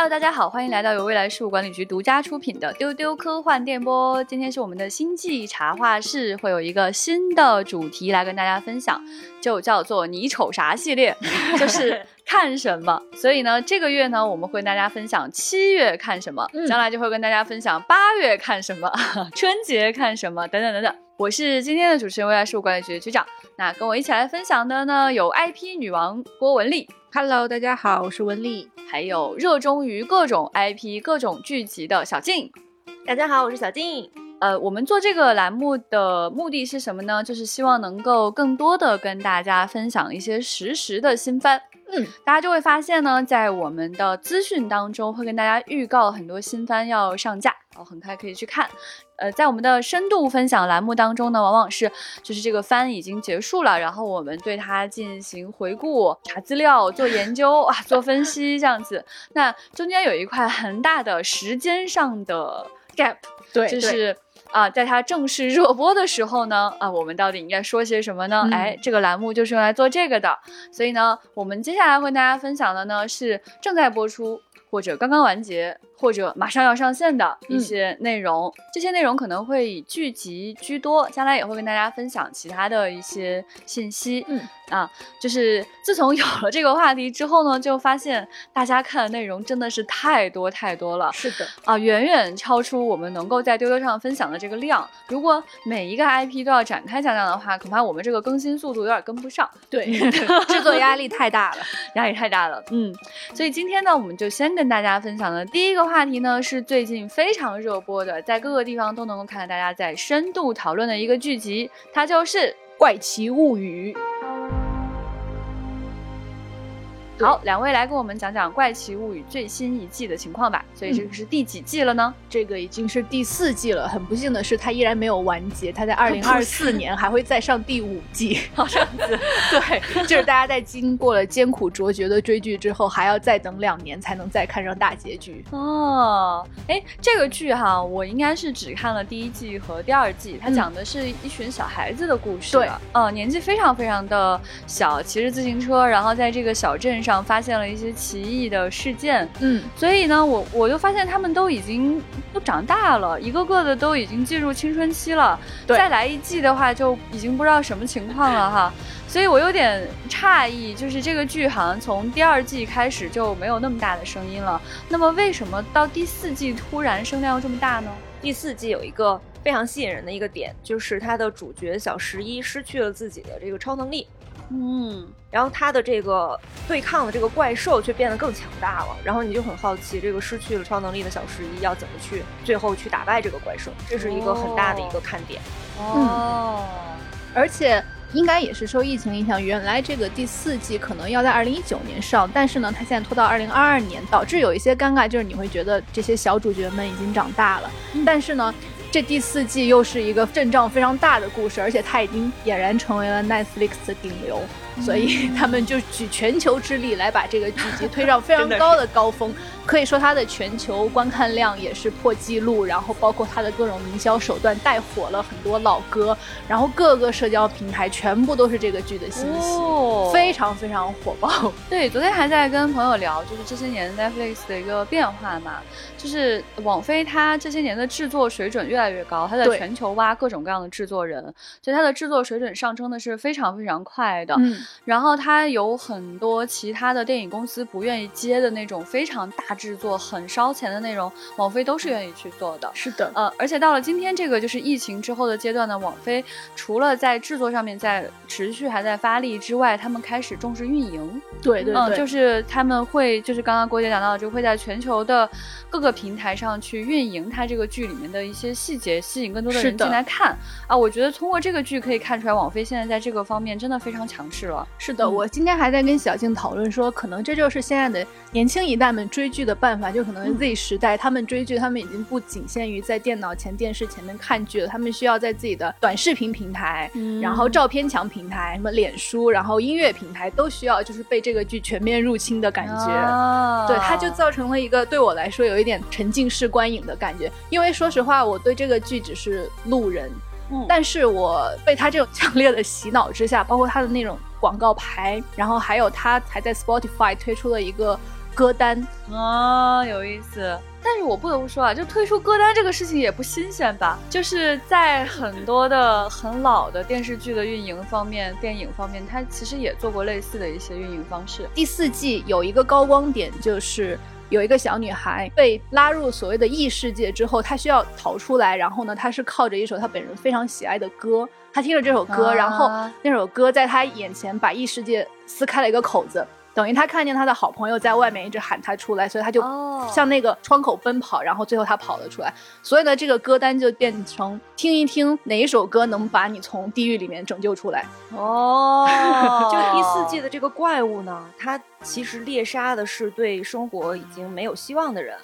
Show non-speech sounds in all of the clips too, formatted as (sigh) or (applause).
Hello，大家好，欢迎来到由未来事务管理局独家出品的丢丢科幻电波。今天是我们的星际茶话室，会有一个新的主题来跟大家分享，就叫做“你瞅啥”系列，就是看什么。所以呢，这个月呢，我们会跟大家分享七月看什么，将来就会跟大家分享八月看什么，(laughs) 春节看什么，等等等等。我是今天的主持人，未来事务管理局的局长。那跟我一起来分享的呢，有 IP 女王郭文丽。Hello，大家好，我是文丽。还有热衷于各种 IP、各种剧集的小静，大家好，我是小静。呃，我们做这个栏目的目的是什么呢？就是希望能够更多的跟大家分享一些实时的新番。嗯，大家就会发现呢，在我们的资讯当中会跟大家预告很多新番要上架，然后很快可以去看。呃，在我们的深度分享栏目当中呢，往往是就是这个番已经结束了，然后我们对它进行回顾、查资料、做研究啊、做分析这样子。那中间有一块很大的时间上的 gap，对，就是。啊，在它正式热播的时候呢，啊，我们到底应该说些什么呢？哎，这个栏目就是用来做这个的。所以呢，我们接下来会跟大家分享的呢是正在播出或者刚刚完结或者马上要上线的一些内容。这些内容可能会以剧集居多，将来也会跟大家分享其他的一些信息。嗯。啊，就是自从有了这个话题之后呢，就发现大家看的内容真的是太多太多了。是的，啊，远远超出我们能够在丢丢上分享的这个量。如果每一个 IP 都要展开讲讲的话，恐怕我们这个更新速度有点跟不上。对，制作压力太大了，(laughs) 压力太大了。嗯，所以今天呢，我们就先跟大家分享的第一个话题呢，是最近非常热播的，在各个地方都能够看到大家在深度讨论的一个剧集，它就是《怪奇物语》。好，两位来跟我们讲讲《怪奇物语》最新一季的情况吧。所以这个是第几季了呢？这个已经是第四季了。很不幸的是，它依然没有完结，它在 (laughs) 二零二四年还会再上第五季。这样子，对，就是大家在经过了艰苦卓绝的追剧之后，还要再等两年才能再看上大结局。哦，哎，这个剧哈，我应该是只看了第一季和第二季。它讲的是一群小孩子的故事。对，呃，年纪非常非常的小，骑着自行车，然后在这个小镇上。上发现了一些奇异的事件，嗯，所以呢，我我就发现他们都已经都长大了，一个个的都已经进入青春期了。再来一季的话，就已经不知道什么情况了哈。所以我有点诧异，就是这个剧好像从第二季开始就没有那么大的声音了。那么为什么到第四季突然声量这么大呢？第四季有一个非常吸引人的一个点，就是它的主角小十一失去了自己的这个超能力。嗯，然后他的这个对抗的这个怪兽却变得更强大了，然后你就很好奇，这个失去了超能力的小十一要怎么去最后去打败这个怪兽，这是一个很大的一个看点。哦，而且应该也是受疫情影响，原来这个第四季可能要在二零一九年上，但是呢，它现在拖到二零二二年，导致有一些尴尬，就是你会觉得这些小主角们已经长大了，但是呢。这第四季又是一个阵仗非常大的故事，而且它已经俨然成为了 Netflix 的顶流。所以他们就举全球之力来把这个剧集推上 (laughs) 非常高的高峰，可以说它的全球观看量也是破纪录，然后包括它的各种营销手段带火了很多老歌，然后各个社交平台全部都是这个剧的信息，非常非常火爆。(laughs) 对，昨天还在跟朋友聊，就是这些年 Netflix 的一个变化嘛，就是网飞它这些年的制作水准越来越高，它在全球挖各种各样的制作人，所以它的制作水准上升的是非常非常快的。嗯。然后它有很多其他的电影公司不愿意接的那种非常大制作、很烧钱的内容，网飞都是愿意去做的。是的，呃，而且到了今天这个就是疫情之后的阶段呢，网飞除了在制作上面在持续还在发力之外，他们开始重视运营。对对对，就是他们会，就是刚刚郭姐讲到的，就会在全球的各个平台上去运营它这个剧里面的一些细节，吸引更多的人进来看。啊，我觉得通过这个剧可以看出来，网飞现在在这个方面真的非常强势了。是的，我今天还在跟小静讨论说，可能这就是现在的年轻一代们追剧的办法，就可能 Z 时代他们追剧，他们已经不仅限于在电脑前、电视前面看剧了，他们需要在自己的短视频平台，然后照片墙平台，什么脸书，然后音乐平台都需要，就是被这个剧全面入侵的感觉。对，它就造成了一个对我来说有一点沉浸式观影的感觉，因为说实话，我对这个剧只是路人。但是我被他这种强烈的洗脑之下，包括他的那种广告牌，然后还有他还在 Spotify 推出了一个歌单啊，有意思。但是我不得不说啊，就推出歌单这个事情也不新鲜吧？就是在很多的很老的电视剧的运营方面、电影方面，它其实也做过类似的一些运营方式。第四季有一个高光点，就是有一个小女孩被拉入所谓的异世界之后，她需要逃出来，然后呢，她是靠着一首她本人非常喜爱的歌，她听着这首歌，然后那首歌在他眼前把异世界撕开了一个口子。等于他看见他的好朋友在外面一直喊他出来，所以他就向那个窗口奔跑，然后最后他跑了出来。所以呢，这个歌单就变成听一听哪一首歌能把你从地狱里面拯救出来。哦，(laughs) 就第四季的这个怪物呢，它其实猎杀的是对生活已经没有希望的人。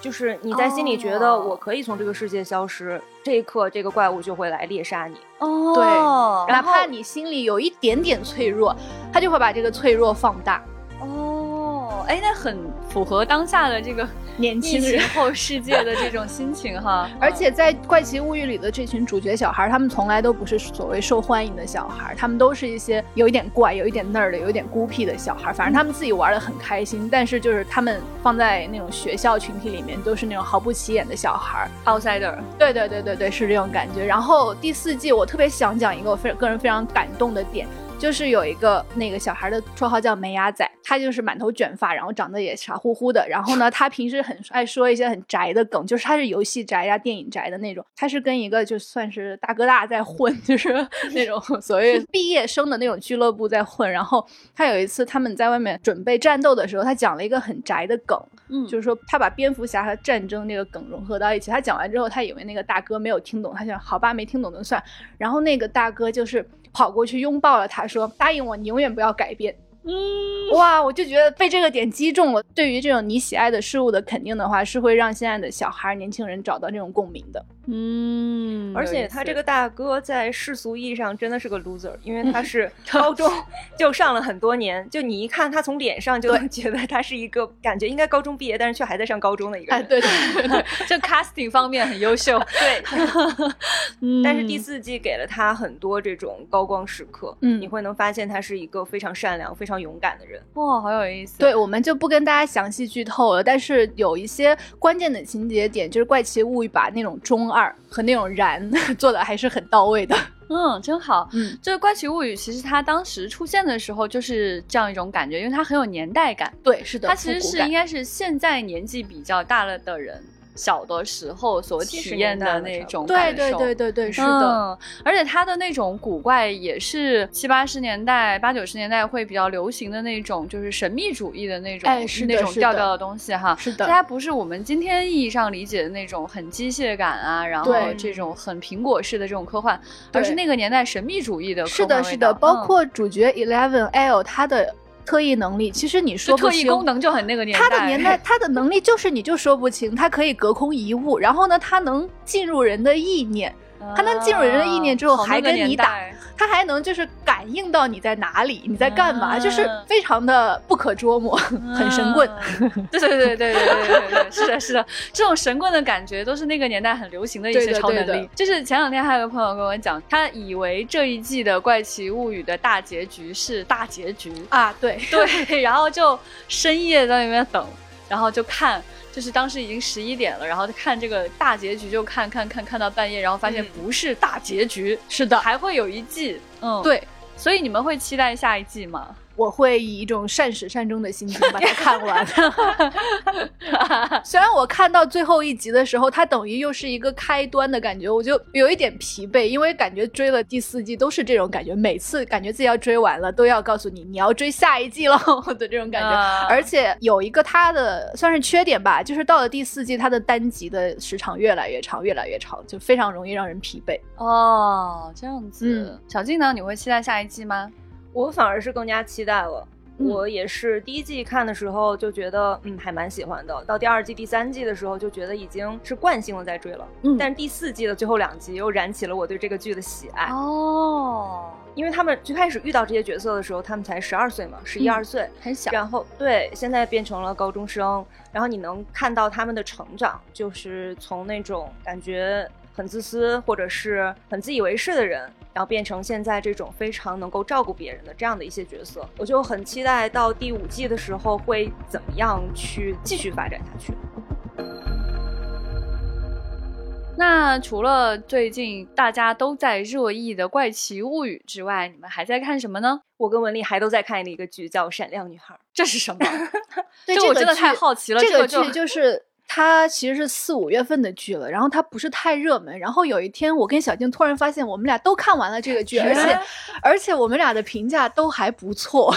对。就是你在心里觉得我可以从这个世界消失，这一刻这个怪物就会来猎杀你。哦，对，哪怕你心里有一点点脆弱，它就会把这个脆弱放大。哦，哎，那很符合当下的这个。(laughs) 年轻人后世界的这种心情哈，(laughs) 而且在《怪奇物语》里的这群主角小孩，他们从来都不是所谓受欢迎的小孩，他们都是一些有一点怪、有一点那儿的、有一点孤僻的小孩。反正他们自己玩的很开心，但是就是他们放在那种学校群体里面，都是那种毫不起眼的小孩，outsider。对对对对对，是这种感觉。然后第四季我特别想讲一个我非个人非常感动的点。就是有一个那个小孩的绰号叫梅牙仔，他就是满头卷发，然后长得也傻乎乎的。然后呢，他平时很爱说一些很宅的梗，就是他是游戏宅呀、电影宅的那种。他是跟一个就算是大哥大在混，就是那种所谓 (laughs) 毕业生的那种俱乐部在混。然后他有一次他们在外面准备战斗的时候，他讲了一个很宅的梗，嗯，就是说他把蝙蝠侠和战争那个梗融合到一起。他讲完之后，他以为那个大哥没有听懂，他想好吧，没听懂就算。然后那个大哥就是。跑过去拥抱了他，说：“答应我，你永远不要改变。”嗯，哇，我就觉得被这个点击中了。对于这种你喜爱的事物的肯定的话，是会让现在的小孩、年轻人找到这种共鸣的。嗯，而且他这个大哥在世俗意义上真的是个 loser，因为他是 (laughs) 高中就上了很多年，就你一看他从脸上就 (laughs) 能觉得他是一个感觉应该高中毕业，但是却还在上高中的一个人。对对对，(laughs) 就 casting 方面很优秀。对，但是第四季给了他很多这种高光时刻，嗯，你会能发现他是一个非常善良、非常勇敢的人。哇，好有意思。对，我们就不跟大家详细剧透了，但是有一些关键的情节点，就是《怪奇物语》把那种中。二和那种燃 (laughs) 做的还是很到位的，(laughs) 嗯，真好。嗯，这个《怪奇物语》其实它当时出现的时候就是这样一种感觉，因为它很有年代感。对，是的，它其实是应该是现在年纪比较大了的人。小的时候所体验的那种感受，对对对对对，是的。而且它的那种古怪也是七八十年代、八九十年代会比较流行的那种，就是神秘主义的那种，哎，是那种调调的东西哈。是的，它不是我们今天意义上理解的那种很机械感啊，然后这种很苹果式的这种科幻，而是那个年代神秘主义的。是的，是的，包括主角 Eleven L 他的。特异能力，其实你说特异功能就很那个年代。他的年代，(laughs) 他的能力就是你就说不清，他可以隔空移物，然后呢，他能进入人的意念。他能进入人的意念之后还跟你打他还能就是感应到你在哪里你在干嘛就是非常的不可捉摸很神棍。(laughs) 对对对对对对对是的是的这种神棍的感觉都是那个年代很流行的一些超能力就是前两天还有个朋友跟我讲他以为这一季的怪奇物语的大结局是大结局啊对对然后就深夜在那边等然后就看就是当时已经十一点了，然后看这个大结局就看看看看到半夜，然后发现不是大结局，是的，还会有一季，嗯，对，所以你们会期待下一季吗？我会以一种善始善终的心情把它看完。(laughs) 虽然我看到最后一集的时候，它等于又是一个开端的感觉，我就有一点疲惫，因为感觉追了第四季都是这种感觉，每次感觉自己要追完了，都要告诉你你要追下一季了的这种感觉。而且有一个它的算是缺点吧，就是到了第四季，它的单集的时长越来越长，越来越长，就非常容易让人疲惫。哦，这样子。小静呢？你会期待下一季吗？我反而是更加期待了。我也是第一季看的时候就觉得，嗯，还蛮喜欢的。到第二季、第三季的时候，就觉得已经是惯性的在追了。嗯，但是第四季的最后两集又燃起了我对这个剧的喜爱。哦，因为他们最开始遇到这些角色的时候，他们才十二岁嘛，十一二岁，很小。然后对，现在变成了高中生，然后你能看到他们的成长，就是从那种感觉。很自私或者是很自以为是的人，然后变成现在这种非常能够照顾别人的这样的一些角色。我就很期待到第五季的时候会怎么样去继续发展下去。那除了最近大家都在热议的《怪奇物语》之外，你们还在看什么呢？我跟文丽还都在看的一个剧，叫《闪亮女孩》，这是什么？(laughs) 对，这我真的太好奇了。这个剧就是。它其实是四五月份的剧了，然后它不是太热门。然后有一天，我跟小静突然发现，我们俩都看完了这个剧，而且 (laughs) 而且我们俩的评价都还不错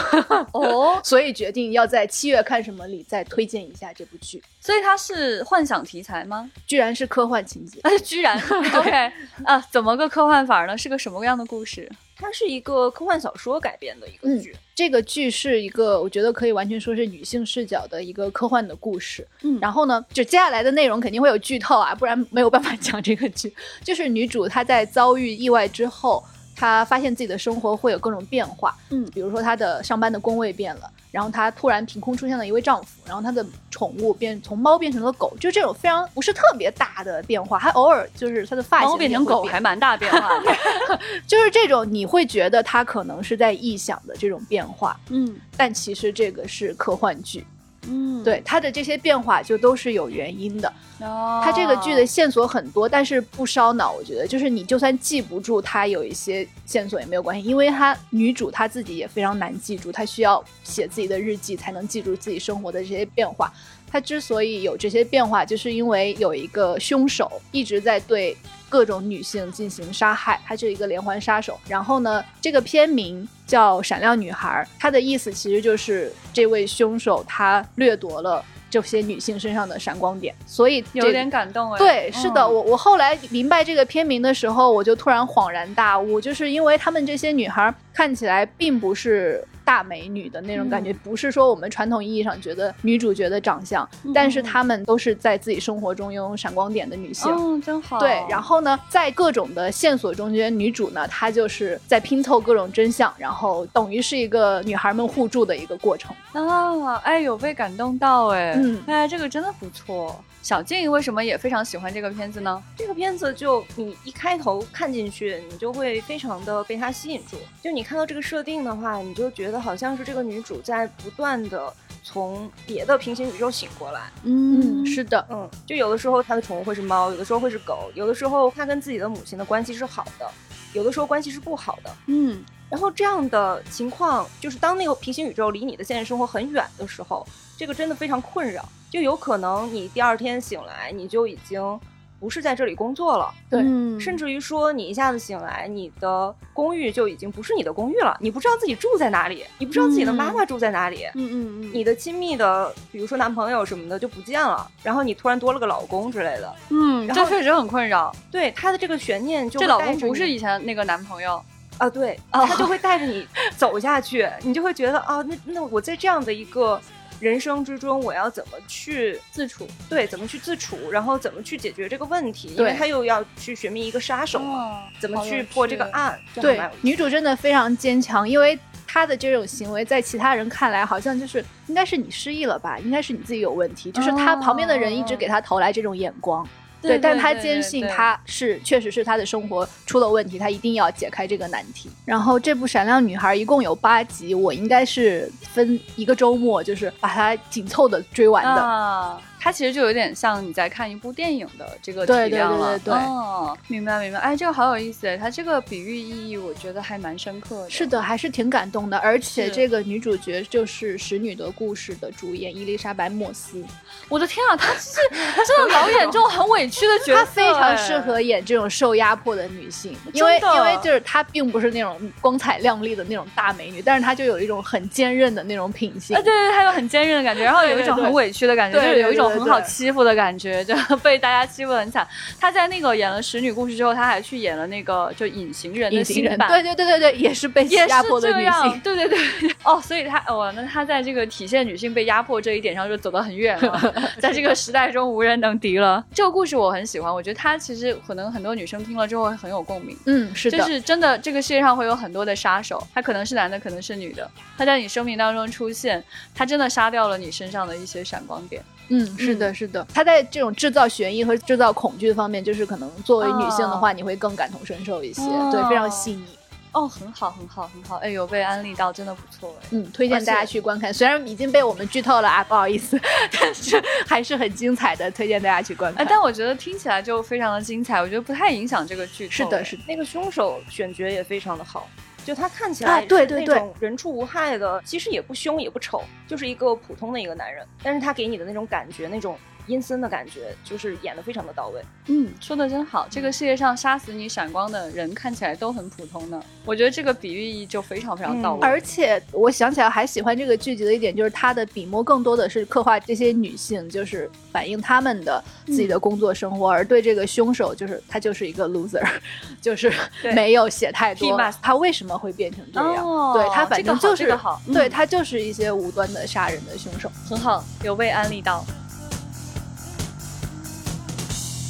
哦，(laughs) 所以决定要在七月看什么里再推荐一下这部剧。所以它是幻想题材吗？居然是科幻情节？居然 (laughs) OK 啊？怎么个科幻法呢？是个什么样的故事？它是一个科幻小说改编的一个剧，这个剧是一个我觉得可以完全说是女性视角的一个科幻的故事。嗯，然后呢，就接下来的内容肯定会有剧透啊，不然没有办法讲这个剧。就是女主她在遭遇意外之后。她发现自己的生活会有各种变化，嗯，比如说她的上班的工位变了，然后她突然凭空出现了一位丈夫，然后她的宠物变从猫变成了狗，就这种非常不是特别大的变化，还偶尔就是她的发型变成狗还蛮大变化的，(laughs) 就是这种你会觉得她可能是在臆想的这种变化，嗯，但其实这个是科幻剧。嗯，对，它的这些变化就都是有原因的。哦，它这个剧的线索很多，但是不烧脑。我觉得，就是你就算记不住它有一些线索也没有关系，因为它女主她自己也非常难记住，她需要写自己的日记才能记住自己生活的这些变化。她之所以有这些变化，就是因为有一个凶手一直在对。各种女性进行杀害，他是一个连环杀手。然后呢，这个片名叫《闪亮女孩》，它的意思其实就是这位凶手他掠夺了这些女性身上的闪光点。所以有点感动哎。对，是的，我我后来明白这个片名的时候，我就突然恍然大悟，就是因为他们这些女孩看起来并不是。大美女的那种感觉，不是说我们传统意义上觉得女主角的长相，但是她们都是在自己生活中拥有闪光点的女性。嗯，真好。对，然后呢，在各种的线索中间，女主呢，她就是在拼凑各种真相，然后等于是一个女孩们互助的一个过程。啊，哎，有被感动到哎，嗯，哎，这个真的不错。小静为什么也非常喜欢这个片子呢？这个片子就你一开头看进去，你就会非常的被它吸引住。就你看到这个设定的话，你就觉得好像是这个女主在不断的从别的平行宇宙醒过来。嗯，是的，嗯，就有的时候她的宠物会是猫，有的时候会是狗，有的时候她跟自己的母亲的关系是好的，有的时候关系是不好的。嗯，然后这样的情况，就是当那个平行宇宙离你的现实生活很远的时候，这个真的非常困扰。就有可能你第二天醒来，你就已经不是在这里工作了，对，甚至于说你一下子醒来，你的公寓就已经不是你的公寓了，你不知道自己住在哪里，你不知道自己的妈妈住在哪里，嗯嗯嗯，你的亲密的，比如说男朋友什么的就不见了，然后你突然多了个老公之类的，嗯，这确实很困扰。对他的这个悬念，就这老公不是以前那个男朋友啊，对，他就会带着你走下去，你就会觉得啊，那那我在这样的一个。人生之中，我要怎么去自处？对，怎么去自处？然后怎么去解决这个问题？因为他又要去寻觅一个杀手嘛，怎么去破这个案？对，女主真的非常坚强，因为她的这种行为在其他人看来好像就是应该是你失忆了吧，应该是你自己有问题，就是她旁边的人一直给她投来这种眼光。对，但他坚信他是确实是他的生活出了问题，他一定要解开这个难题。然后这部《闪亮女孩》一共有八集，我应该是分一个周末，就是把它紧凑的追完的。它其实就有点像你在看一部电影的这个体量了。对对对对哦，明白明白。哎，这个好有意思，它这个比喻意义我觉得还蛮深刻的。是的，还是挺感动的。而且这个女主角就是《使女的故事》的主演伊丽莎白·莫斯。我的天啊，她是她真的老演这种很委屈的角色，她非常适合演这种受压迫的女性。因为因为就是她并不是那种光彩亮丽的那种大美女，但是她就有一种很坚韧的那种品性。对对，她有很坚韧的感觉，然后有一种很委屈的感觉，就是有一种。很好欺负的感觉，就 (laughs) 被大家欺负很惨。他在那个演了《使女故事》之后，他还去演了那个就《隐形人》的新版。对对对对对，也是被压迫的女性。对对对，(laughs) 哦，所以他哦，那他在这个体现女性被压迫这一点上就走得很远了，(laughs) 在这个时代中无人能敌了。这个故事我很喜欢，我觉得他其实可能很多女生听了之后会很有共鸣。嗯，是的，就是真的，这个世界上会有很多的杀手，他可能是男的，可能是女的，他在你生命当中出现，他真的杀掉了你身上的一些闪光点。嗯，是的，是的，他在这种制造悬疑和制造恐惧方面，就是可能作为女性的话，你会更感同身受一些，对，非常细腻。哦，很好，很好，很好。哎呦，被安利到，真的不错哎。嗯，推荐大家去观看。虽然已经被我们剧透了啊，不好意思，(laughs) 但是还是很精彩的，推荐大家去观看。但我觉得听起来就非常的精彩，我觉得不太影响这个剧透。是的，是的。那个凶手选角也非常的好，就他看起来对对对，人畜无害的，其实也不凶也不丑，就是一个普通的一个男人，但是他给你的那种感觉，那种。阴森的感觉，就是演的非常的到位。嗯，说的真好。这个世界上杀死你闪光的人看起来都很普通呢，我觉得这个比喻意就非常非常到位。而且我想起来还喜欢这个剧集的一点，就是它的笔墨更多的是刻画这些女性，就是反映她们的自己的工作生活，而对这个凶手，就是他就是一个 loser，(laughs) 就是没有写太多他为什么会变成这样。对他反正就是好，对他就是一些无端的杀人的凶手，很好，有被安利到。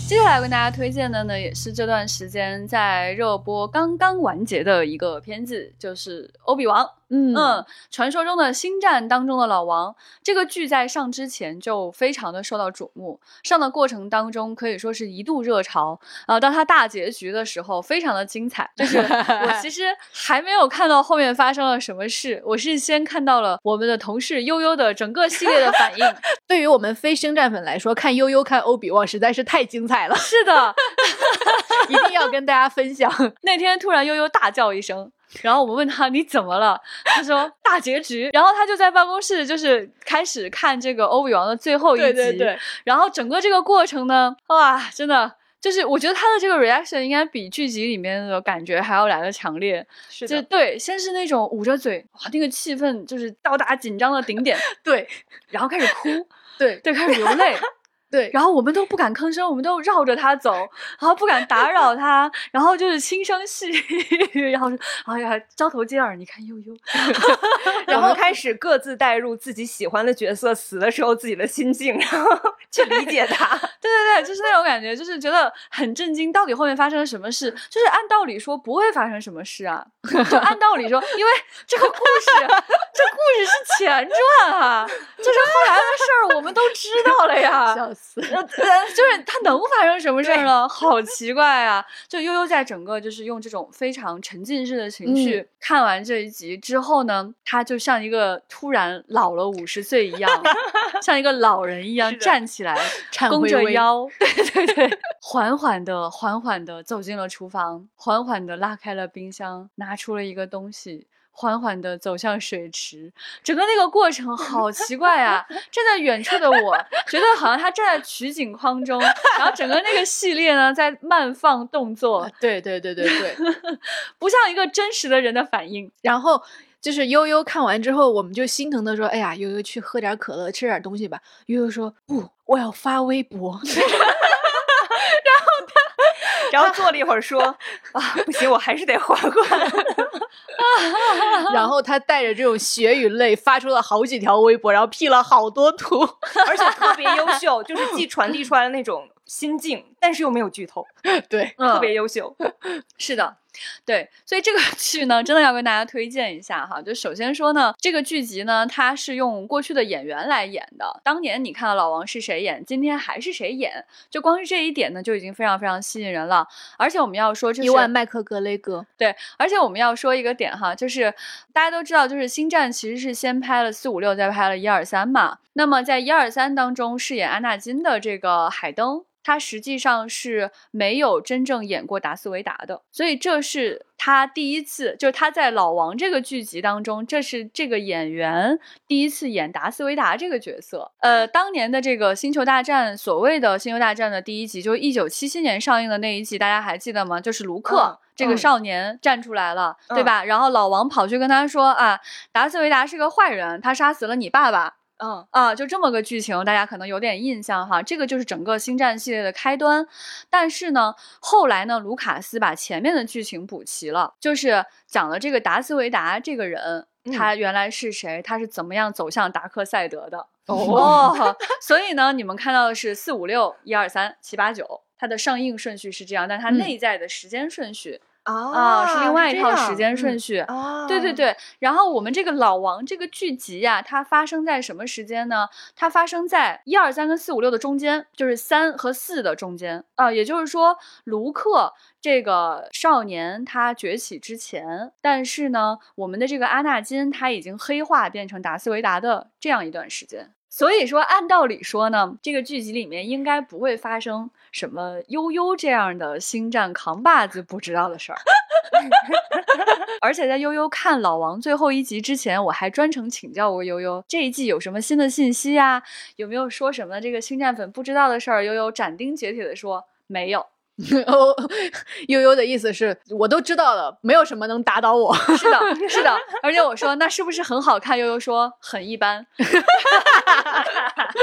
接下来为大家推荐的呢，也是这段时间在热播刚刚完结的一个片子，就是《欧比王》。嗯嗯，传说中的星战当中的老王，这个剧在上之前就非常的受到瞩目，上的过程当中可以说是一度热潮啊。到它大结局的时候，非常的精彩。就是我其实还没有看到后面发生了什么事，我是先看到了我们的同事悠悠的整个系列的反应。(laughs) 对于我们非星战粉来说，看悠悠看欧比旺实在是太精彩了。是的，(laughs) 一定要跟大家分享。(laughs) 那天突然悠悠大叫一声。然后我们问他你怎么了？他说 (laughs) 大结局。然后他就在办公室就是开始看这个欧比王的最后一集。对对对。然后整个这个过程呢，哇，真的就是我觉得他的这个 reaction 应该比剧集里面的感觉还要来的强烈。是的。对，先是那种捂着嘴，哇，那个气氛就是到达紧张的顶点。(laughs) 对。然后开始哭。对对，开始流泪。(laughs) 对，然后我们都不敢吭声，我们都绕着他走，然后不敢打扰他，然后就是轻声细语，然后说：“哎呀，交头接耳，你看悠悠。(laughs) ”然后开始各自带入自己喜欢的角色死的时候自己的心境，然后 (laughs) 去理解他。对对对，就是那种感觉，就是觉得很震惊，到底后面发生了什么事？就是按道理说不会发生什么事啊，就按道理说，因为这个故事，这故事是前传啊，就是后来的事儿我们都知道了呀。(laughs) 呃，就是他能发生什么事儿呢？好奇怪啊！就悠悠在整个就是用这种非常沉浸式的情绪看完这一集之后呢，他就像一个突然老了五十岁一样，(laughs) 像一个老人一样站起来，弓着腰，(laughs) 对对对，缓缓的、缓缓的走进了厨房，缓缓的拉开了冰箱，拿出了一个东西。缓缓的走向水池，整个那个过程好奇怪啊！站在远处的我，觉得好像他站在取景框中，然后整个那个系列呢在慢放动作，对对对对对，(laughs) 不像一个真实的人的反应。然后就是悠悠看完之后，我们就心疼的说：“哎呀，悠悠去喝点可乐，吃点东西吧。”悠悠说：“不，我要发微博。” (laughs) (laughs) 然后坐了一会儿，说：“啊，不行，我还是得缓缓。” (laughs) 然后他带着这种血与泪发出了好几条微博，然后 P 了好多图，而且特别优秀，就是既传递出来了那种心境，但是又没有剧透，对，特别优秀。(laughs) 是的。对，所以这个 (laughs) 剧呢，真的要跟大家推荐一下哈。就首先说呢，这个剧集呢，它是用过去的演员来演的。当年你看到老王是谁演，今天还是谁演，就光是这一点呢，就已经非常非常吸引人了。而且我们要说，这是伊万麦克格雷格，对，而且我们要说一个点哈，就是大家都知道，就是星战其实是先拍了四五六，再拍了一二三嘛。那么在一二三当中饰演安纳金的这个海登。他实际上是没有真正演过达斯维达的，所以这是他第一次，就是他在老王这个剧集当中，这是这个演员第一次演达斯维达这个角色。呃，当年的这个星球大战，所谓的星球大战的第一集，就是一九七七年上映的那一集，大家还记得吗？就是卢克这个少年站出来了，对吧？然后老王跑去跟他说啊，达斯维达是个坏人，他杀死了你爸爸。嗯啊，就这么个剧情，大家可能有点印象哈。这个就是整个星战系列的开端。但是呢，后来呢，卢卡斯把前面的剧情补齐了，就是讲了这个达斯维达这个人，他原来是谁，他是怎么样走向达克赛德的。(laughs) 哦，所以呢，你们看到的是四五六一二三七八九，它的上映顺序是这样，但它内在的时间顺序。啊，是另外一套时间顺序。对对对。然后我们这个老王这个剧集呀，它发生在什么时间呢？它发生在一二三跟四五六的中间，就是三和四的中间啊。也就是说，卢克这个少年他崛起之前，但是呢，我们的这个阿纳金他已经黑化变成达斯维达的这样一段时间。所以说，按道理说呢，这个剧集里面应该不会发生什么悠悠这样的星战扛把子不知道的事儿。(laughs) 而且在悠悠看老王最后一集之前，我还专程请教过悠悠这一季有什么新的信息呀？有没有说什么这个星战粉不知道的事儿？悠悠斩钉截铁地说没有。(laughs) 哦，悠悠的意思是我都知道了，没有什么能打倒我。(laughs) 是的，是的。而且我说那是不是很好看？悠悠说很一般。哈哈哈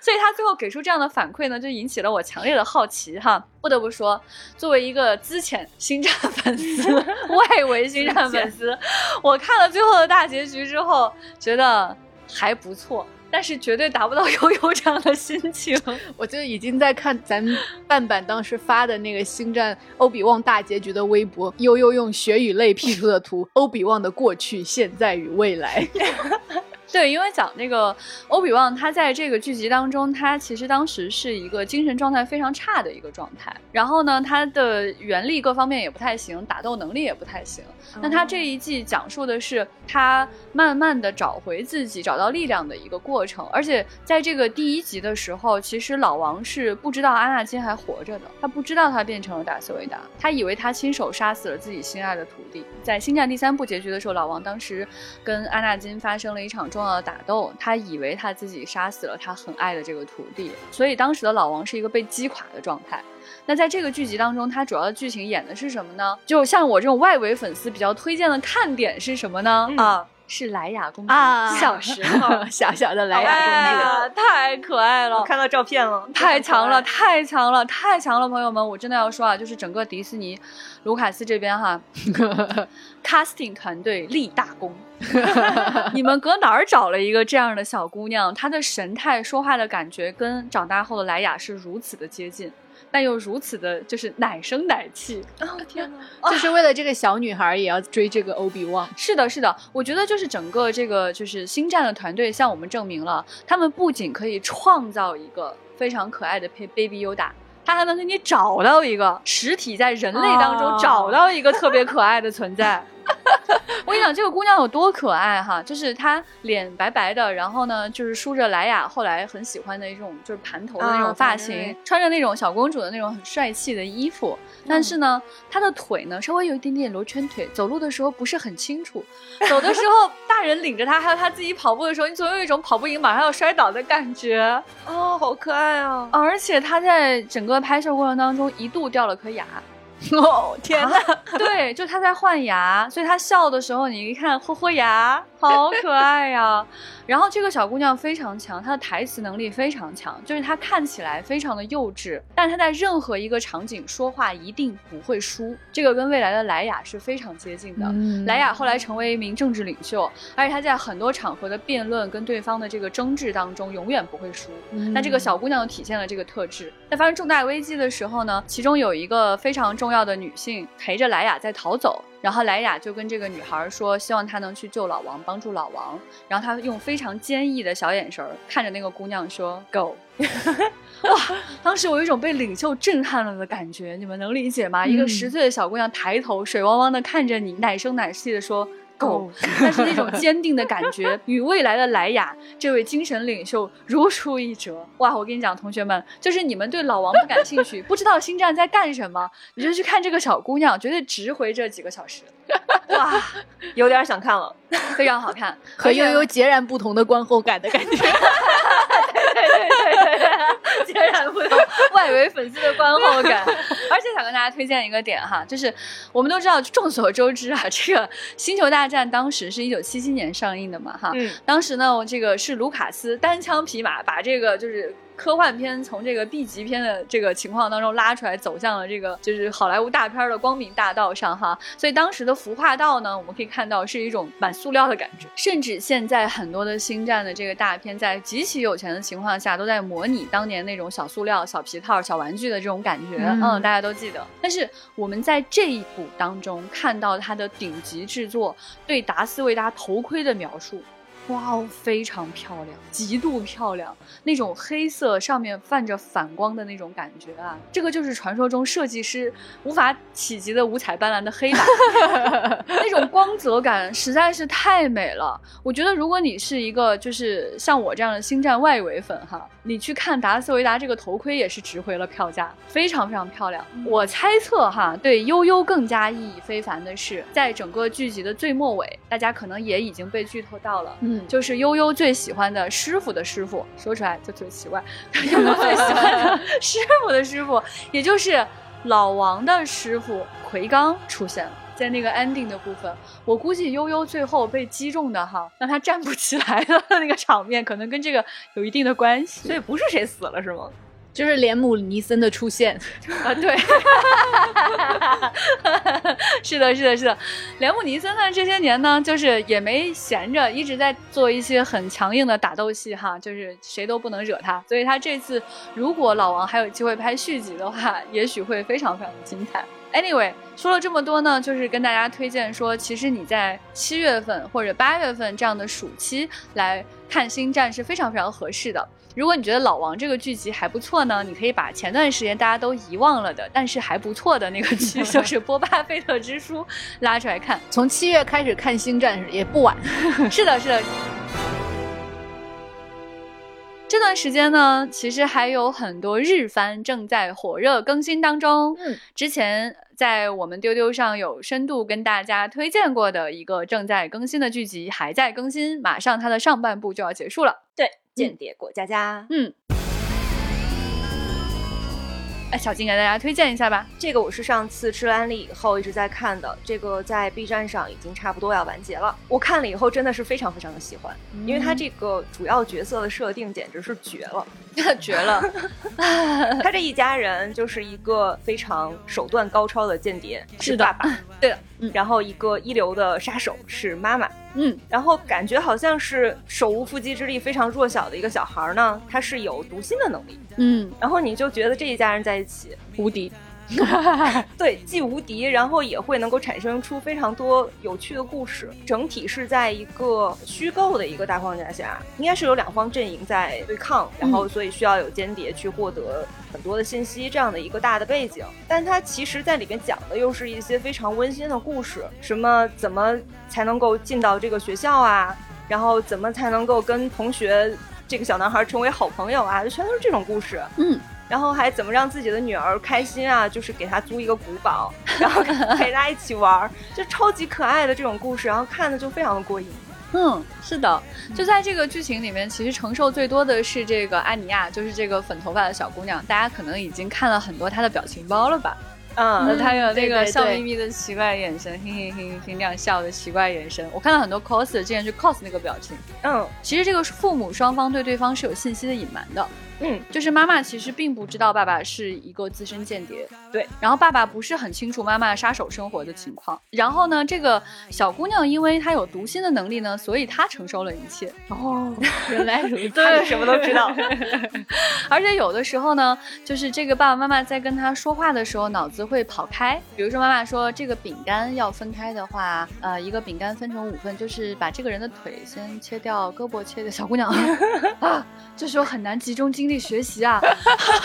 所以他最后给出这样的反馈呢，就引起了我强烈的好奇哈。不得不说，作为一个资浅星战粉丝、(laughs) 外围星战粉丝，我看了最后的大结局之后，觉得还不错。但是绝对达不到 (laughs) 悠悠这样的心情。(laughs) 我就已经在看咱半版当时发的那个星战欧比旺大结局的微博，悠悠用血与泪 P 出的图，欧比旺的过去、现在与未来。(laughs) 对，因为讲那个欧比旺，他在这个剧集当中，他其实当时是一个精神状态非常差的一个状态。然后呢，他的原力各方面也不太行，打斗能力也不太行。那他这一季讲述的是他慢慢的找回自己、找到力量的一个过程。而且在这个第一集的时候，其实老王是不知道阿纳金还活着的，他不知道他变成了达斯维达，他以为他亲手杀死了自己心爱的徒弟。在星战第三部结局的时候，老王当时跟阿纳金发生了一场重打斗，他以为他自己杀死了他很爱的这个徒弟，所以当时的老王是一个被击垮的状态。那在这个剧集当中，它主要的剧情演的是什么呢？就像我这种外围粉丝比较推荐的看点是什么呢？啊。是莱雅公主，小时候 (laughs) 小小的莱雅公主，太可爱了！看到照片了，太强了，太强了，太强了！朋友们，我真的要说啊，就是整个迪士尼，卢卡斯这边哈，(laughs) casting 团队立大功，(laughs) 你们搁哪儿找了一个这样的小姑娘？她的神态、说话的感觉，跟长大后的莱雅是如此的接近。但又如此的，就是奶声奶气哦天哪！就是为了这个小女孩也要追这个欧比旺。是的，是的，我觉得就是整个这个就是星战的团队向我们证明了，他们不仅可以创造一个非常可爱的 Baby Yoda，他还能给你找到一个实体在人类当中找到一个特别可爱的存在。(laughs) 我跟你讲，这个姑娘有多可爱哈！就是她脸白白的，然后呢，就是梳着莱雅后来很喜欢的一种，就是盘头的那种发型，穿着那种小公主的那种很帅气的衣服。但是呢，她的腿呢稍微有一点点罗圈腿，走路的时候不是很清楚。走的时候，(laughs) 大人领着她，还有她自己跑步的时候，你总有一种跑不赢马上要摔倒的感觉。哦，好可爱啊！而且她在整个拍摄过程当中一度掉了颗牙。(laughs) 哦天哪！对，就他在换牙，所以他笑的时候，你一看，豁豁牙，好可爱呀。(laughs) 然后这个小姑娘非常强，她的台词能力非常强，就是她看起来非常的幼稚，但她在任何一个场景说话一定不会输。这个跟未来的莱雅是非常接近的。莱雅后来成为一名政治领袖，而且她在很多场合的辩论跟对方的这个争执当中永远不会输。那这个小姑娘体现了这个特质。在发生重大危机的时候呢，其中有一个非常重要的女性陪着莱雅在逃走。然后莱雅就跟这个女孩说，希望她能去救老王，帮助老王。然后她用非常坚毅的小眼神看着那个姑娘说：“Go。(laughs) ”哇，当时我有一种被领袖震撼了的感觉，你们能理解吗？一个十岁的小姑娘抬头，水汪汪的看着你，奶声奶气的说。但是那种坚定的感觉，与未来的莱雅这位精神领袖如出一辙。哇，我跟你讲，同学们，就是你们对老王不感兴趣，不知道星战在干什么，你就去看这个小姑娘，绝对值回这几个小时。哇，(laughs) 有点想看了，非常好看，和悠悠截然不同的观后感的感觉。(laughs) 对对对对对，截然不同，外围粉丝的观后感。而且想跟大家推荐一个点哈，就是我们都知道，众所周知啊，这个《星球大战》当时是一九七七年上映的嘛哈。当时呢，这个是卢卡斯单枪匹马把这个就是科幻片从这个 B 级片的这个情况当中拉出来，走向了这个就是好莱坞大片的光明大道上哈。所以当时的服化道呢，我们可以看到是一种蛮塑料的感觉。甚至现在很多的星战的这个大片，在极其有钱的情况下，都在模拟当年那种小塑料、小皮套、小玩具的这种感觉。嗯，大家都记得。但是我们在这一部当中看到它的顶级制作对达斯维达头盔的描述。哇哦，非常漂亮，极度漂亮，那种黑色上面泛着反光的那种感觉啊，这个就是传说中设计师无法企及的五彩斑斓的黑白，(laughs) 那种光泽感实在是太美了。我觉得如果你是一个就是像我这样的星战外围粉哈，你去看达斯维达这个头盔也是值回了票价，非常非常漂亮。我猜测哈，对悠悠更加意义非凡的是，在整个剧集的最末尾，大家可能也已经被剧透到了。嗯，就是悠悠最喜欢的师傅的师傅，说出来就特别奇怪。(laughs) 悠悠最喜欢的师傅的师傅，也就是老王的师傅奎刚出现了，在那个 ending 的部分，我估计悠悠最后被击中的哈，让他站不起来的 (laughs) 那个场面，可能跟这个有一定的关系。所以不是谁死了是吗？就是连姆尼森的出现啊，对，(laughs) 是的，是的，是的，连姆尼森呢，这些年呢，就是也没闲着，一直在做一些很强硬的打斗戏哈，就是谁都不能惹他，所以他这次如果老王还有机会拍续集的话，也许会非常非常的精彩。Anyway，说了这么多呢，就是跟大家推荐说，其实你在七月份或者八月份这样的暑期来看《星战》是非常非常合适的。如果你觉得老王这个剧集还不错呢，你可以把前段时间大家都遗忘了的，但是还不错的那个剧，(laughs) 就是《波巴菲特之书》，拉出来看。从七月开始看《星战》也不晚。(laughs) 是的，是的。这段时间呢，其实还有很多日番正在火热更新当中。嗯，之前在我们丢丢上有深度跟大家推荐过的一个正在更新的剧集还在更新，马上它的上半部就要结束了。对。间谍过家家，嗯，哎，小金给大家推荐一下吧。这个我是上次吃了安利以后一直在看的，这个在 B 站上已经差不多要完结了。我看了以后真的是非常非常的喜欢，因为它这个主要角色的设定简直是绝了，(laughs) 绝了。他这一家人就是一个非常手段高超的间谍，是爸爸，(laughs) 对的。然后一个一流的杀手是妈妈，嗯，然后感觉好像是手无缚鸡之力、非常弱小的一个小孩呢，他是有读心的能力，嗯，然后你就觉得这一家人在一起无敌。(laughs) 对，既无敌，然后也会能够产生出非常多有趣的故事。整体是在一个虚构的一个大框架下，应该是有两方阵营在对抗，然后所以需要有间谍去获得很多的信息，这样的一个大的背景。但它其实在里面讲的又是一些非常温馨的故事，什么怎么才能够进到这个学校啊，然后怎么才能够跟同学这个小男孩成为好朋友啊，就全都是这种故事。嗯。然后还怎么让自己的女儿开心啊？就是给她租一个古堡，(laughs) 然后陪她一起玩，就超级可爱的这种故事，然后看的就非常的过瘾。嗯，是的，就在这个剧情里面，其实承受最多的是这个安妮亚，就是这个粉头发的小姑娘。大家可能已经看了很多她的表情包了吧？嗯，她有那个笑眯眯的奇怪眼神，(laughs) 嘿嘿嘿嘿那样笑的奇怪眼神。我看到很多 cos 之前去 cos 那个表情。嗯，其实这个父母双方对对方是有信息的隐瞒的。嗯，就是妈妈其实并不知道爸爸是一个资深间谍，对。然后爸爸不是很清楚妈妈杀手生活的情况。然后呢，这个小姑娘因为她有读心的能力呢，所以她承受了一切。哦，原来如此，她什么都知道。(laughs) 而且有的时候呢，就是这个爸爸妈妈在跟她说话的时候，脑子会跑开。比如说妈妈说这个饼干要分开的话，呃，一个饼干分成五份，就是把这个人的腿先切掉，胳膊切掉。小姑娘 (laughs) 啊，这时候很难集中精力。学习啊，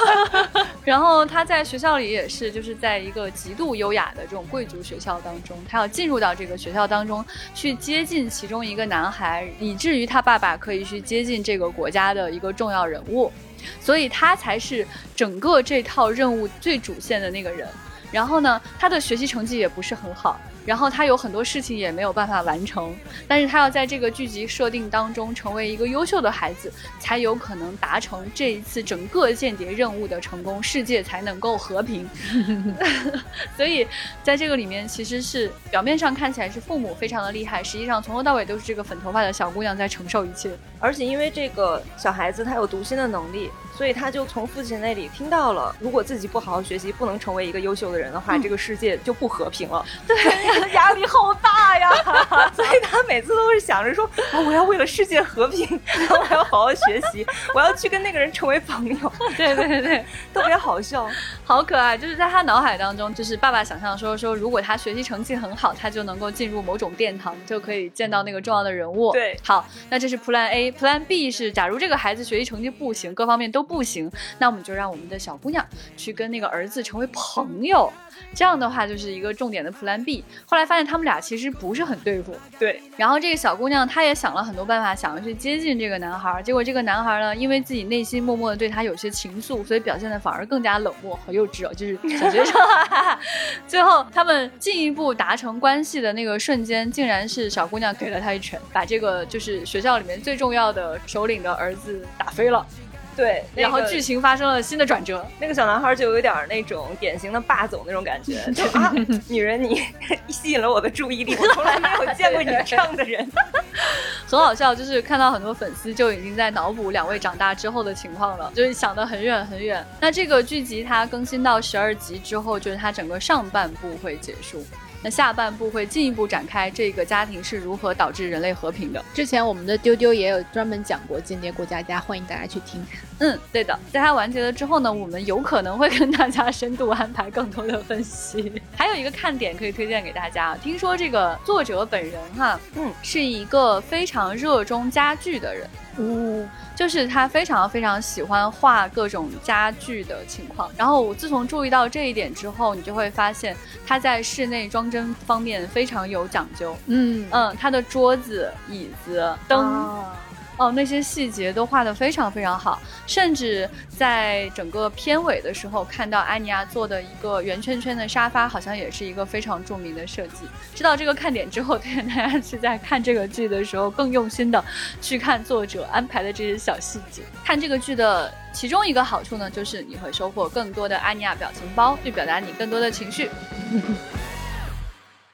(laughs) 然后他在学校里也是，就是在一个极度优雅的这种贵族学校当中，他要进入到这个学校当中去接近其中一个男孩，以至于他爸爸可以去接近这个国家的一个重要人物，所以他才是整个这套任务最主线的那个人。然后呢，他的学习成绩也不是很好。然后他有很多事情也没有办法完成，但是他要在这个剧集设定当中成为一个优秀的孩子，才有可能达成这一次整个间谍任务的成功，世界才能够和平。(laughs) 所以在这个里面，其实是表面上看起来是父母非常的厉害，实际上从头到尾都是这个粉头发的小姑娘在承受一切。而且因为这个小孩子他有读心的能力。所以他就从父亲那里听到了，如果自己不好好学习，不能成为一个优秀的人的话，这个世界就不和平了。对，(laughs) 压力好大呀。所以他每次都是想着说，啊，我要为了世界和平，(laughs) 然后我要好好学习，(laughs) 我要去跟那个人成为朋友。对 (laughs) 对对，特别好笑，好可爱。就是在他脑海当中，就是爸爸想象说说，如果他学习成绩很好，他就能够进入某种殿堂，就可以见到那个重要的人物。对，好，那这是 Plan A，Plan B 是假如这个孩子学习成绩不行，各方面都。不行，那我们就让我们的小姑娘去跟那个儿子成为朋友，这样的话就是一个重点的 Plan B。后来发现他们俩其实不是很对付，对。然后这个小姑娘她也想了很多办法，想要去接近这个男孩，结果这个男孩呢，因为自己内心默默的对她有些情愫，所以表现的反而更加冷漠，和幼稚哦，就是小学生。(laughs) 最后他们进一步达成关系的那个瞬间，竟然是小姑娘给了他一拳，把这个就是学校里面最重要的首领的儿子打飞了。对，然后剧情发生了新的转折，那个小男孩就有点那种典型的霸总那种感觉，(laughs) 就啊，女人你 (laughs) 吸引了我的注意力，(laughs) 我从来没有见过你这样的人，很好笑，就是看到很多粉丝就已经在脑补两位长大之后的情况了，就是想得很远很远。那这个剧集它更新到十二集之后，就是它整个上半部会结束。那下半部会进一步展开这个家庭是如何导致人类和平的。之前我们的丢丢也有专门讲过《间谍过家家》，欢迎大家去听。嗯，对的，在它完结了之后呢，我们有可能会跟大家深度安排更多的分析。还有一个看点可以推荐给大家，听说这个作者本人哈，嗯，是一个非常热衷家具的人。哦，就是他非常非常喜欢画各种家具的情况。然后我自从注意到这一点之后，你就会发现他在室内装帧方面非常有讲究。嗯嗯，他的桌子、椅子、灯。哦，那些细节都画得非常非常好，甚至在整个片尾的时候，看到安妮亚做的一个圆圈圈的沙发，好像也是一个非常著名的设计。知道这个看点之后，推 (laughs) 荐大家去在看这个剧的时候，更用心的去看作者安排的这些小细节。看这个剧的其中一个好处呢，就是你会收获更多的安妮亚表情包，去表达你更多的情绪。(laughs)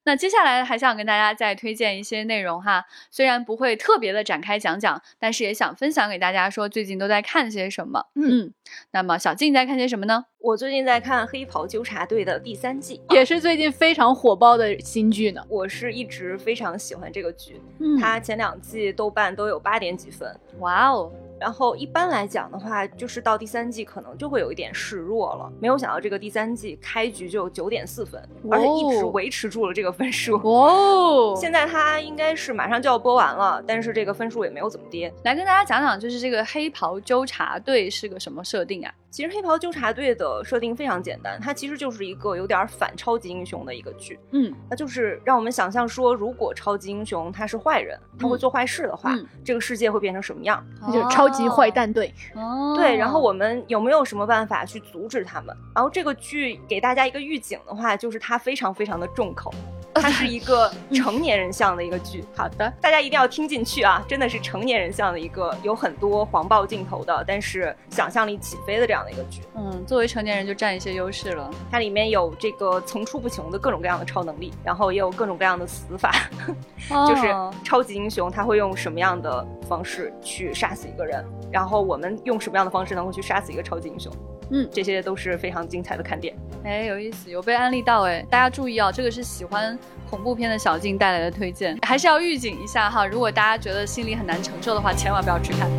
那接下来还想跟大家再推荐一些内容哈，虽然不会特别的展开讲讲，但是也想分享给大家说最近都在看些什么。嗯，那么小静在看些什么呢？我最近在看《黑袍纠察队》的第三季，也是最近非常火爆的新剧呢。我是一直非常喜欢这个剧，嗯，它前两季豆瓣都有八点几分。哇哦！然后一般来讲的话，就是到第三季可能就会有一点示弱了。没有想到这个第三季开局就有九点四分，而且一直维持住了这个分数。哦，现在它应该是马上就要播完了，但是这个分数也没有怎么跌。来跟大家讲讲，就是这个黑袍纠察队是个什么设定啊？其实黑袍纠察队的设定非常简单，它其实就是一个有点反超级英雄的一个剧。嗯，它就是让我们想象说，如果超级英雄他是坏人，他会做坏事的话，这个世界会变成什么样？那就是超级坏蛋队。哦，对。然后我们有没有什么办法去阻止他们？然后这个剧给大家一个预警的话，就是它非常非常的重口。它是一个成年人向的一个剧，好的，大家一定要听进去啊！真的是成年人向的一个，有很多黄暴镜头的，但是想象力起飞的这样的一个剧。嗯，作为成年人就占一些优势了。它里面有这个层出不穷的各种各样的超能力，然后也有各种各样的死法，(laughs) 就是超级英雄他会用什么样的方式去杀死一个人，然后我们用什么样的方式能够去杀死一个超级英雄？嗯，这些都是非常精彩的看点。哎，有意思，有被安利到哎，大家注意啊，这个是喜欢恐怖片的小静带来的推荐，还是要预警一下哈。如果大家觉得心里很难承受的话，千万不要去看。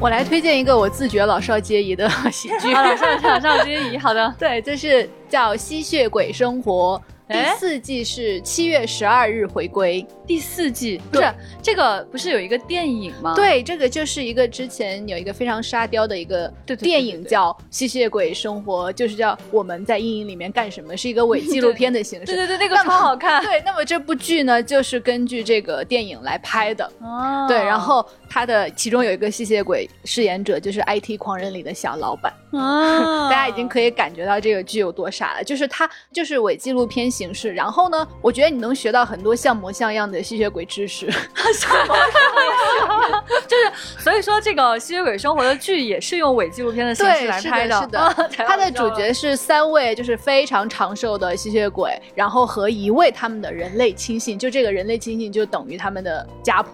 我来推荐一个我自觉老少皆宜的喜剧，(laughs) 老少老少皆宜。好的，(laughs) 对，这是叫《吸血鬼生活》。第四季是七月十二日回归，第四季不是这个不是有一个电影吗？对，这个就是一个之前有一个非常沙雕的一个电影叫《吸血鬼生活》，就是叫我们在阴影里面干什么，是一个伪纪录 (laughs) 片的形式。对对对，那个超好看。对，那么这部剧呢，就是根据这个电影来拍的。哦。对，然后它的其中有一个吸血鬼饰演者，就是 IT 狂人里的小老板。啊。(laughs) 大家已经可以感觉到这个剧有多傻了，就是它就是伪纪录片形式。然后呢，我觉得你能学到很多像模像样的。吸血鬼知识，(laughs) 就是，所以说这个吸血鬼生活的剧也是用伪纪录片的形式来拍的。是的，(laughs) 它的主角是三位就是非常长寿的吸血鬼，然后和一位他们的人类亲信，就这个人类亲信就等于他们的家仆，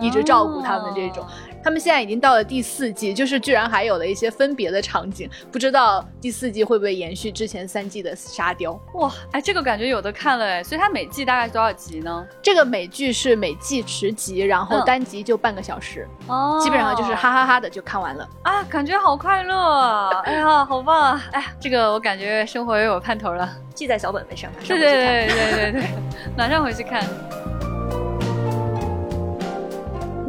一直照顾他们这种。他们现在已经到了第四季，就是居然还有了一些分别的场景，不知道第四季会不会延续之前三季的沙雕？哇，哎，这个感觉有的看了哎，所以它每季大概多少集呢？这个美剧是每季十集，然后单集就半个小时，哦，基本上就是哈哈哈的就看完了啊，感觉好快乐，哎呀，好棒啊，哎呀，这个我感觉生活又有盼头了，记在小本本上，对对对对对对，马上回去看。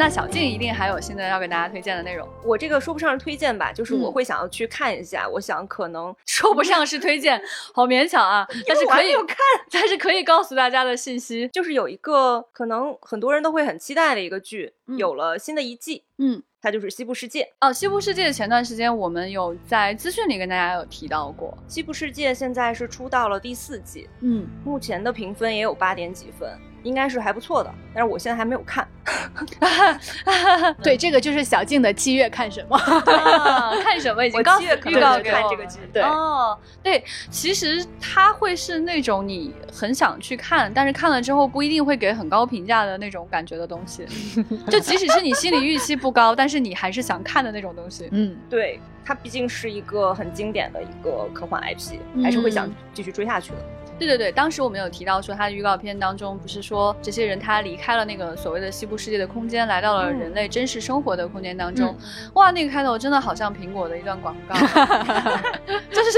那小静一定还有新的要给大家推荐的内容。我这个说不上是推荐吧，就是我会想要去看一下。我想可能 (laughs) 说不上是推荐，好勉强啊。但是可以看，但是可以告诉大家的信息，就是有一个可能很多人都会很期待的一个剧，有了新的一季。嗯，它就是《西部世界》哦。《西部世界》前段时间我们有在资讯里跟大家有提到过，《西部世界》现在是出到了第四季，嗯，目前的评分也有八点几分。应该是还不错的，但是我现在还没有看。(laughs) (laughs) 对，这个就是小静的七月看什么？(laughs) 看什么？已经告诉预告给看这个剧。对哦，对，其实它会是那种你很想去看，但是看了之后不一定会给很高评价的那种感觉的东西。就即使是你心理预期不高，但是你还是想看的那种东西。嗯，对，它毕竟是一个很经典的一个科幻 IP，还是会想继续追下去的。对对对，当时我们有提到说，他的预告片当中不是说这些人他离开了那个所谓的西部世界的空间，来到了人类真实生活的空间当中。哇，那个开头真的好像苹果的一段广告，(laughs) 就是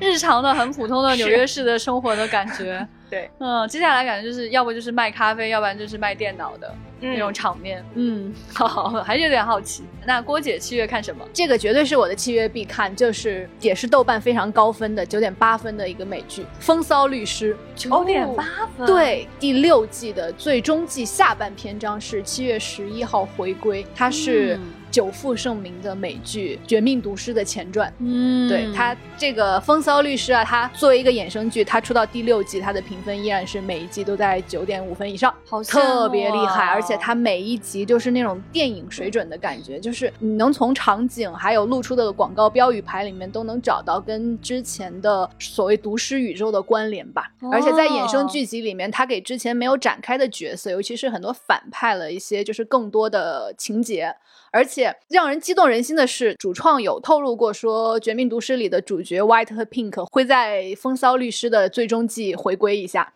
(laughs) 日常的很普通的纽约市的生活的感觉。(laughs) 对，嗯，接下来感觉就是要不就是卖咖啡，要不然就是卖电脑的那种场面。嗯，(laughs) 好，还是有点好奇。那郭姐七月看什么？这个绝对是我的七月必看，就是也是豆瓣非常高分的九点八分的一个美剧《风骚律师》。九点八分。对，第六季的最终季下半篇章是七月十一号回归，它是。久负盛名的美剧《绝命毒师》的前传，嗯，对他这个风骚律师啊，他作为一个衍生剧，他出到第六季，他的评分依然是每一季都在九点五分以上，好特别厉害，而且他每一集就是那种电影水准的感觉，就是你能从场景还有露出的广告标语牌里面都能找到跟之前的所谓毒师宇宙的关联吧，而且在衍生剧集里面，他给之前没有展开的角色，尤其是很多反派了一些就是更多的情节。而且让人激动人心的是，主创有透露过说，《绝命毒师》里的主角 White 和 Pink 会在《风骚律师》的最终季回归一下，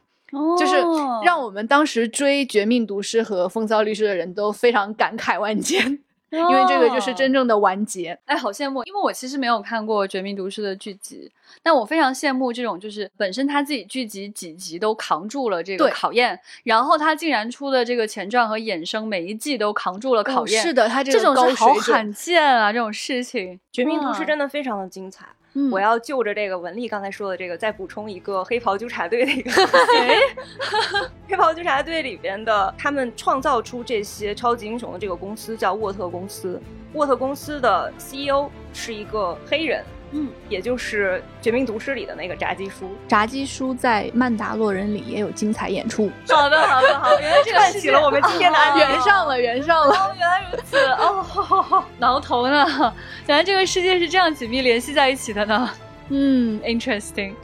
就是让我们当时追《绝命毒师》和《风骚律师》的人都非常感慨万千。因为这个就是真正的完结，哎，好羡慕！因为我其实没有看过《绝命毒师》的剧集，但我非常羡慕这种，就是本身他自己剧集几集都扛住了这个考验，然后他竟然出的这个前传和衍生每一季都扛住了考验。是的，他这种是好罕见啊！这种事情，《绝命毒师》真的非常的精彩。我要就着这个文丽刚才说的这个，再补充一个黑袍纠察队的一个。(laughs) 黑袍纠察队里边的他们创造出这些超级英雄的这个公司叫沃特公司，沃特公司的 CEO 是一个黑人。嗯，也就是《绝命毒师》里的那个炸鸡叔，炸鸡叔在《曼达洛人》里也有精彩演出。好的，好的，好，(laughs) 原来这个起了我们今天的圆 (laughs) 上了，圆上了。哦，原来如此，哦，(laughs) 挠头呢。原来这个世界是这样紧密联系在一起的呢。嗯，interesting。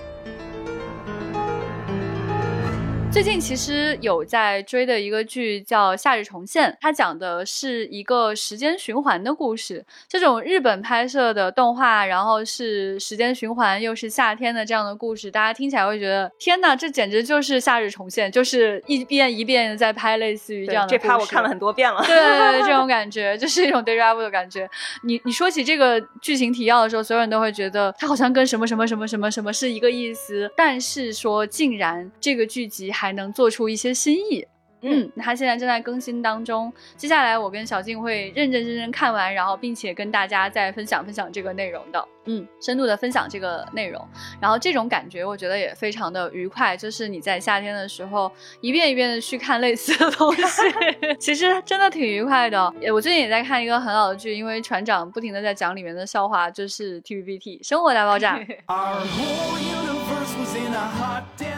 最近其实有在追的一个剧叫《夏日重现》，它讲的是一个时间循环的故事。这种日本拍摄的动画，然后是时间循环，又是夏天的这样的故事，大家听起来会觉得天哪，这简直就是《夏日重现》，就是一遍一遍的在拍类似于这样的。这趴我看了很多遍了。对对对，这种感觉就是一种 day travel 的感觉。你你说起这个剧情提要的时候，所有人都会觉得它好像跟什么什么什么什么什么是一个意思，但是说竟然这个剧集还。还能做出一些新意，嗯，它现在正在更新当中。接下来我跟小静会认认真真看完，然后并且跟大家再分享分享这个内容的。嗯，深度的分享这个内容，然后这种感觉我觉得也非常的愉快，就是你在夏天的时候一遍一遍的去看类似的东西，(laughs) 其实真的挺愉快的。我最近也在看一个很老的剧，因为船长不停的在讲里面的笑话，就是 T V B T 生活大爆炸。(laughs)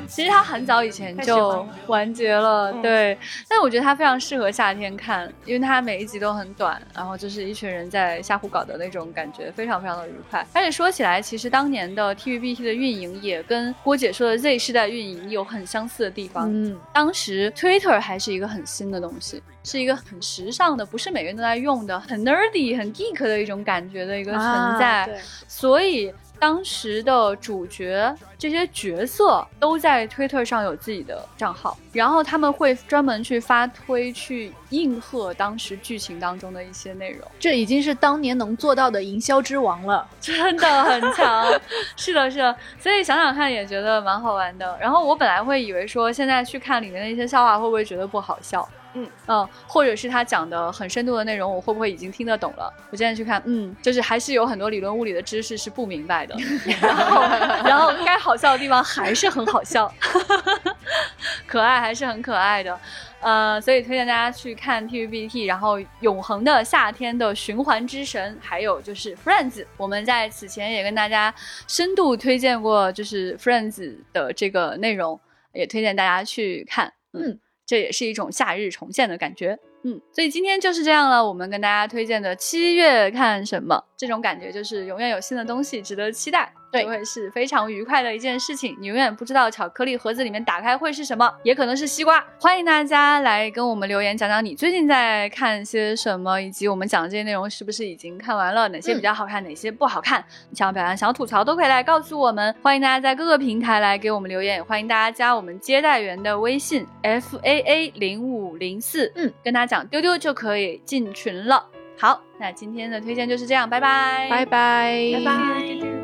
其实它很早以前就完结了，对。但我觉得它非常适合夏天看，因为它每一集都很短，然后就是一群人在瞎胡搞的那种感觉，非常非常的愉快。而且说起来，其实当年的 TVBT 的运营也跟郭姐说的 Z 世代运营有很相似的地方。嗯，当时 Twitter 还是一个很新的东西，是一个很时尚的，不是每个人都在用的，很 nerdy、很 geek 的一种感觉的一个存在。所以。当时的主角这些角色都在 Twitter 上有自己的账号，然后他们会专门去发推去应和当时剧情当中的一些内容。这已经是当年能做到的营销之王了，真的很强。是的，是的，所以想想看也觉得蛮好玩的。然后我本来会以为说现在去看里面的一些笑话会不会觉得不好笑。嗯嗯，或者是他讲的很深度的内容，我会不会已经听得懂了？我现在去看，嗯，就是还是有很多理论物理的知识是不明白的，(laughs) 然后然后该好笑的地方还是很好笑，(laughs) 可爱还是很可爱的，呃，所以推荐大家去看 TVBT，然后《永恒的夏天的循环之神》，还有就是 Friends，我们在此前也跟大家深度推荐过，就是 Friends 的这个内容，也推荐大家去看，嗯。这也是一种夏日重现的感觉。嗯，所以今天就是这样了。我们跟大家推荐的七月看什么，这种感觉就是永远有新的东西值得期待，对，会是非常愉快的一件事情。你永远不知道巧克力盒子里面打开会是什么，也可能是西瓜。欢迎大家来跟我们留言，讲讲你最近在看些什么，以及我们讲的这些内容是不是已经看完了，哪些比较好看，哪些不好看，想要表扬、想要吐槽都可以来告诉我们。欢迎大家在各个平台来给我们留言，也欢迎大家加我们接待员的微信 f a a 零五零四，嗯，跟他讲丢丢就可以。可以进群了。好，那今天的推荐就是这样，拜拜，拜拜，拜拜。